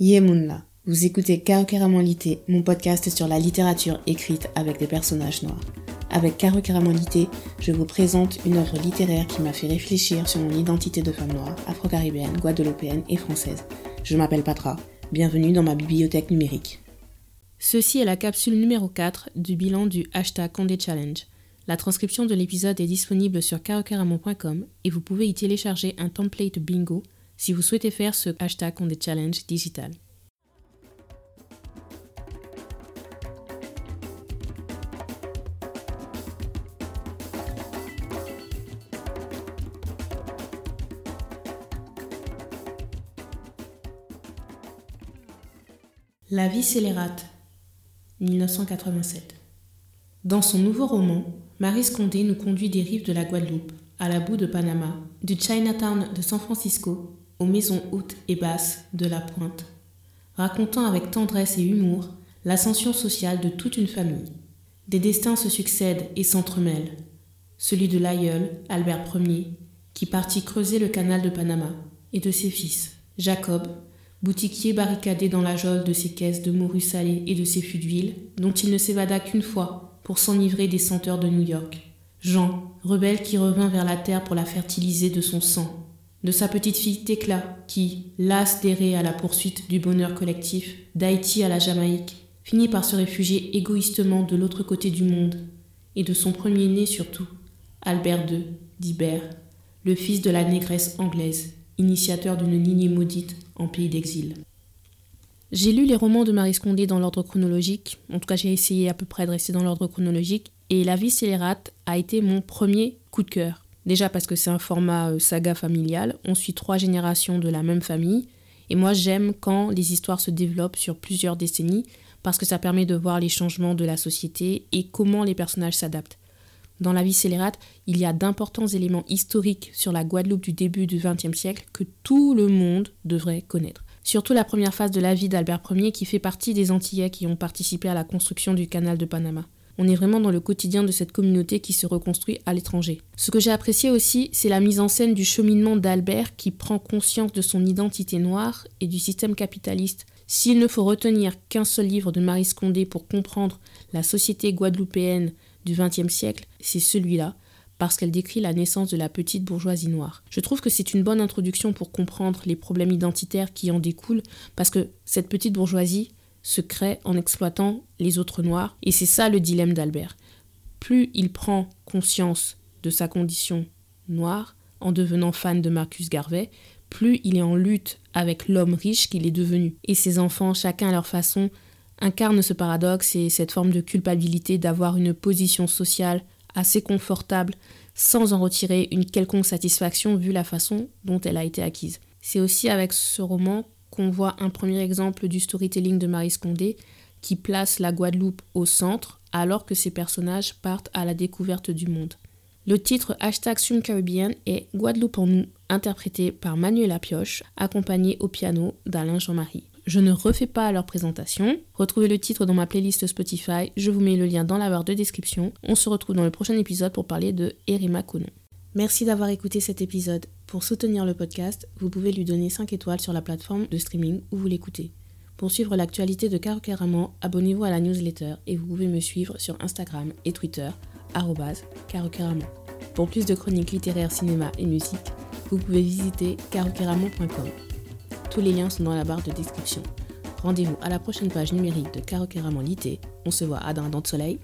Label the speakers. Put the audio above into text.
Speaker 1: Yemunla, vous écoutez Lité, mon podcast sur la littérature écrite avec des personnages noirs. Avec Lité, je vous présente une œuvre littéraire qui m'a fait réfléchir sur mon identité de femme noire, afro-caribéenne, guadeloupéenne et française. Je m'appelle Patra, bienvenue dans ma bibliothèque numérique.
Speaker 2: Ceci est la capsule numéro 4 du bilan du hashtag Condé Challenge. La transcription de l'épisode est disponible sur karokeramon.com et vous pouvez y télécharger un template bingo si vous souhaitez faire ce hashtag Condé Challenge digital. La vie scélérate 1987. Dans son nouveau roman, Marie Scondé nous conduit des rives de la Guadeloupe, à la boue de Panama, du Chinatown de San Francisco aux maisons hautes et basses de la Pointe, racontant avec tendresse et humour l'ascension sociale de toute une famille. Des destins se succèdent et s'entremêlent. Celui de l'aïeul, Albert Ier, qui partit creuser le canal de Panama, et de ses fils, Jacob, boutiquier barricadé dans la geôle de ses caisses de morue salée et de ses fûts d'huile, dont il ne s'évada qu'une fois pour s'enivrer des senteurs de New York. Jean, rebelle qui revint vers la terre pour la fertiliser de son sang. De sa petite fille Tecla, qui, lasse d'errer à la poursuite du bonheur collectif, d'Haïti à la Jamaïque, finit par se réfugier égoïstement de l'autre côté du monde. Et de son premier-né surtout, Albert II, d'Ibert, le fils de la négresse anglaise, initiateur d'une lignée maudite en pays d'exil. J'ai lu les romans de Marie Scondé dans l'ordre chronologique, en tout cas j'ai essayé à peu près de rester dans l'ordre chronologique, et La vie scélérate a été mon premier coup de cœur. Déjà parce que c'est un format euh, saga familial, on suit trois générations de la même famille, et moi j'aime quand les histoires se développent sur plusieurs décennies, parce que ça permet de voir les changements de la société et comment les personnages s'adaptent. Dans la vie scélérate, il y a d'importants éléments historiques sur la Guadeloupe du début du XXe siècle que tout le monde devrait connaître. Surtout la première phase de la vie d'Albert Ier qui fait partie des Antillais qui ont participé à la construction du canal de Panama. On est vraiment dans le quotidien de cette communauté qui se reconstruit à l'étranger. Ce que j'ai apprécié aussi, c'est la mise en scène du cheminement d'Albert qui prend conscience de son identité noire et du système capitaliste. S'il ne faut retenir qu'un seul livre de Marie Scondé pour comprendre la société guadeloupéenne du XXe siècle, c'est celui-là, parce qu'elle décrit la naissance de la petite bourgeoisie noire. Je trouve que c'est une bonne introduction pour comprendre les problèmes identitaires qui en découlent, parce que cette petite bourgeoisie se crée en exploitant les autres noirs, et c'est ça le dilemme d'Albert. Plus il prend conscience de sa condition noire, en devenant fan de Marcus Garvey, plus il est en lutte avec l'homme riche qu'il est devenu. Et ses enfants, chacun à leur façon, incarne ce paradoxe et cette forme de culpabilité d'avoir une position sociale assez confortable sans en retirer une quelconque satisfaction vu la façon dont elle a été acquise. C'est aussi avec ce roman qu'on voit un premier exemple du storytelling de Marie Scondé qui place la Guadeloupe au centre alors que ses personnages partent à la découverte du monde. Le titre hashtag Sum Caribbean est Guadeloupe en nous, interprété par Manuela Pioche, accompagné au piano d'Alain Jean-Marie. Je ne refais pas leur présentation. Retrouvez le titre dans ma playlist Spotify. Je vous mets le lien dans la barre de description. On se retrouve dans le prochain épisode pour parler de Erima Konon. Merci d'avoir écouté cet épisode. Pour soutenir le podcast, vous pouvez lui donner 5 étoiles sur la plateforme de streaming où vous l'écoutez. Pour suivre l'actualité de Caro abonnez-vous à la newsletter et vous pouvez me suivre sur Instagram et Twitter, carocaramon. Pour plus de chroniques littéraires, cinéma et musique, vous pouvez visiter carocaramon.com. Tous les liens sont dans la barre de description. Rendez-vous à la prochaine page numérique de Caro Lité. On se voit à Dindon de Soleil.